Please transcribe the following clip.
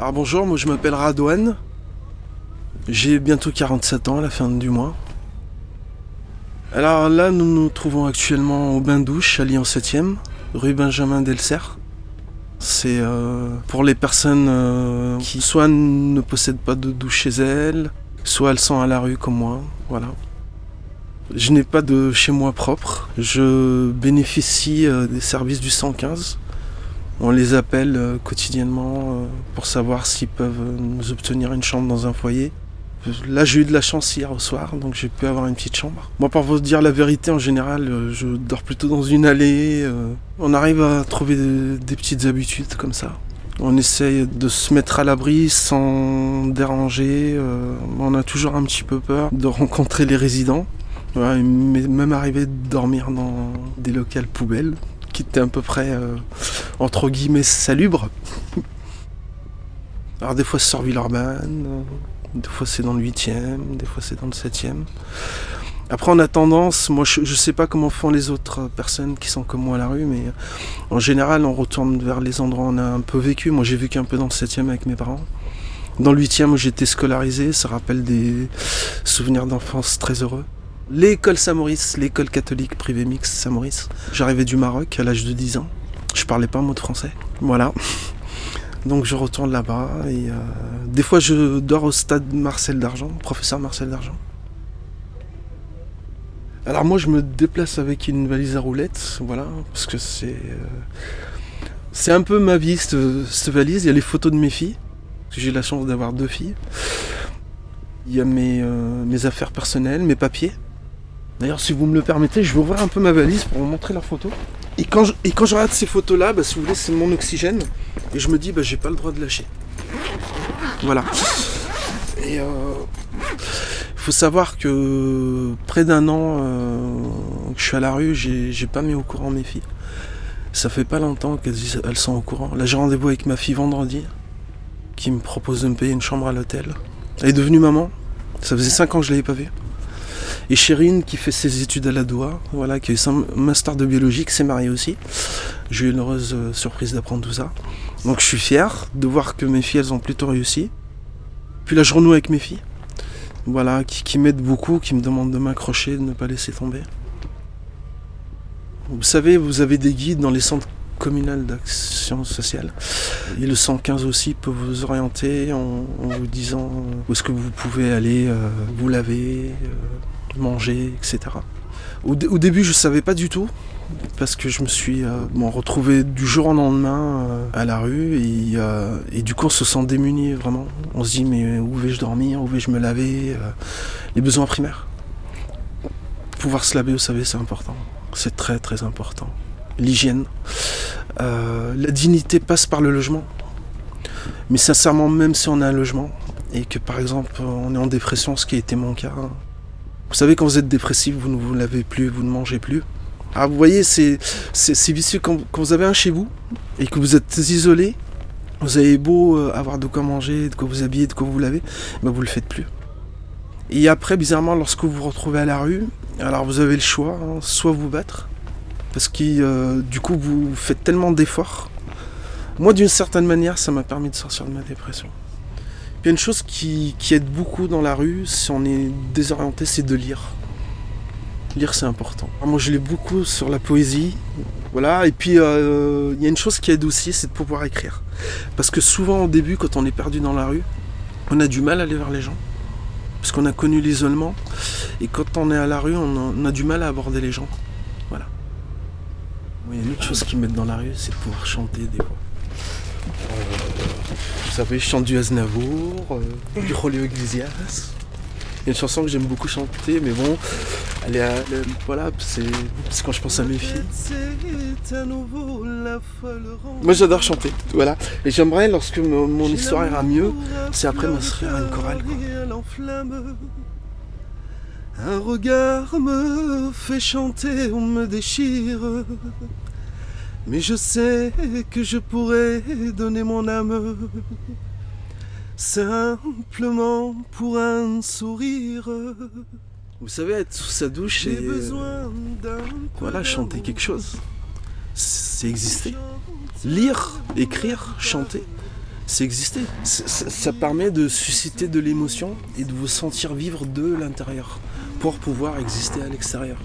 Alors bonjour, moi je m'appelle Radouane. J'ai bientôt 47 ans à la fin du mois. Alors là, nous nous trouvons actuellement au bain-douche à Lyon 7e, rue Benjamin Delcer. C'est euh, pour les personnes euh, qui soit ne possèdent pas de douche chez elles, soit elles sont à la rue comme moi. Voilà. Je n'ai pas de chez moi propre. Je bénéficie euh, des services du 115. On les appelle euh, quotidiennement euh, pour savoir s'ils peuvent nous obtenir une chambre dans un foyer. Là, j'ai eu de la chance hier au soir, donc j'ai pu avoir une petite chambre. Moi, pour vous dire la vérité, en général, euh, je dors plutôt dans une allée. euh, On arrive à trouver des, petites habitudes comme ça. On essaye de se mettre à l'abri sans déranger. euh, On a toujours un petit peu peur de rencontrer les résidents. Il m'est même arrivé de dormir dans des locales poubelles qui étaient à peu près, euh, entre guillemets, salubres. Alors des fois c'est sur Villeurbanne, euh, des fois c'est dans le 8e, des fois c'est dans le 7e. Après on a tendance, moi je, je sais pas comment font les autres personnes qui sont comme moi à la rue, mais en général on retourne vers les endroits où on a un peu vécu. Moi j'ai vécu un peu dans le 7e avec mes parents. Dans le 8e où j'étais scolarisé, ça rappelle des souvenirs d'enfance très heureux. L'école Saint-Maurice, l'école catholique privée mixte Saint-Maurice. J'arrivais du Maroc à l'âge de 10 ans. Je parlais pas un mot de français. Voilà. Donc je retourne là-bas et euh, des fois je dors au stade Marcel d'Argent, professeur Marcel d'Argent. Alors moi je me déplace avec une valise à roulettes, voilà, parce que c'est euh, un peu ma vie cette, valise. Il y a les photos de mes filles, j'ai la chance d'avoir deux filles. Il y a mes, euh, mes affaires personnelles, mes papiers. D'ailleurs, si vous me le permettez, je vais ouvrir un peu ma valise pour vous montrer leurs photos. Et quand je, regarde ces photos-là, bah, si vous voulez, c'est mon oxygène. Et je me dis, bah, j'ai pas le droit de lâcher. Voilà. Et il faut savoir que près d'un an euh, que je suis à la rue, j'ai pas mis au courant mes filles. Ça fait pas longtemps qu'elles elles sont au courant. Là, j'ai rendez-vous avec ma fille vendredi, qui me propose de me payer une chambre à l'hôtel. Elle est devenue maman. Ça faisait 5 ans que je l'avais pas vue. Et Chérine, qui fait ses études à la DOA, voilà, qui eu son master de biologie, qui s'est mariée aussi. J'ai eu une heureuse euh, surprise d'apprendre tout ça. Donc je suis fier de voir que mes filles, elles ont plutôt réussi. Puis là, je renoue avec mes filles. Voilà, qui, m'aident beaucoup, qui me demandent de m'accrocher, de ne pas laisser tomber. Vous savez, vous avez des guides dans les centres communaux d'action sociale. Et le 115 aussi peut vous orienter en, en vous disant où est-ce que vous pouvez aller euh, vous laver, euh, manger, etc. Au, dé- au début, je savais pas du tout parce que je me suis euh, retrouvé du jour au lendemain euh, à la rue et, euh, et du coup on se sent démuni vraiment. On se dit mais où vais-je dormir, où vais-je me laver, les besoins primaires. Pouvoir se laver, vous savez, c'est important. C'est très très important. L'hygiène. La dignité passe par le logement. Mais sincèrement, même si on a un logement et que par exemple on est en dépression, ce qui a été mon cas, hein, vous savez, quand vous êtes dépressif, vous ne vous lavez plus, vous ne mangez plus. Ah, vous voyez, c'est vicieux quand, vous avez un chez vous et que vous êtes isolé. Vous avez beau euh, avoir de quoi manger, de quoi vous habiller, de quoi vous laver, ben vous le faites plus. Et après, bizarrement, lorsque vous vous retrouvez à la rue, alors vous avez le choix, hein, soit vous battre, parce que euh, du coup vous faites tellement d'efforts. Moi, d'une certaine manière, ça m'a permis de sortir de ma dépression. Il y a une chose qui, aide beaucoup dans la rue, si on est désorienté, c'est de lire. Lire, c'est important. Moi, je lis beaucoup sur la poésie. Voilà. Et puis, euh, il y a une chose qui aide aussi, c'est de pouvoir écrire. Parce que souvent, au début, quand on est perdu dans la rue, on a du mal à aller vers les gens. Parce qu'on a connu l'isolement. Et quand on est à la rue, on a, du mal à aborder les gens. Voilà. Il y a une autre chose qui m'aide dans la rue, c'est de pouvoir chanter des fois. Vous savez, je chante du Aznavour, euh, du Rolio Iglesias. Il y a une chanson que j'aime beaucoup chanter, mais bon, elle voilà, c'est quand je pense à mes filles. Moi j'adore chanter, voilà. Et j'aimerais, lorsque mon, histoire ira mieux, c'est après m'inscrire à une chorale. Un regard me fait chanter, on me déchire. Mais je sais que je pourrais donner mon âme simplement pour un sourire. Vous savez, être sous sa douche et euh, besoin d'un voilà, chanter quelque chose, c'est exister. Lire, écrire, chanter, c'est exister. Ça, ça permet de susciter de l'émotion et de vous sentir vivre de l'intérieur pour pouvoir exister à l'extérieur.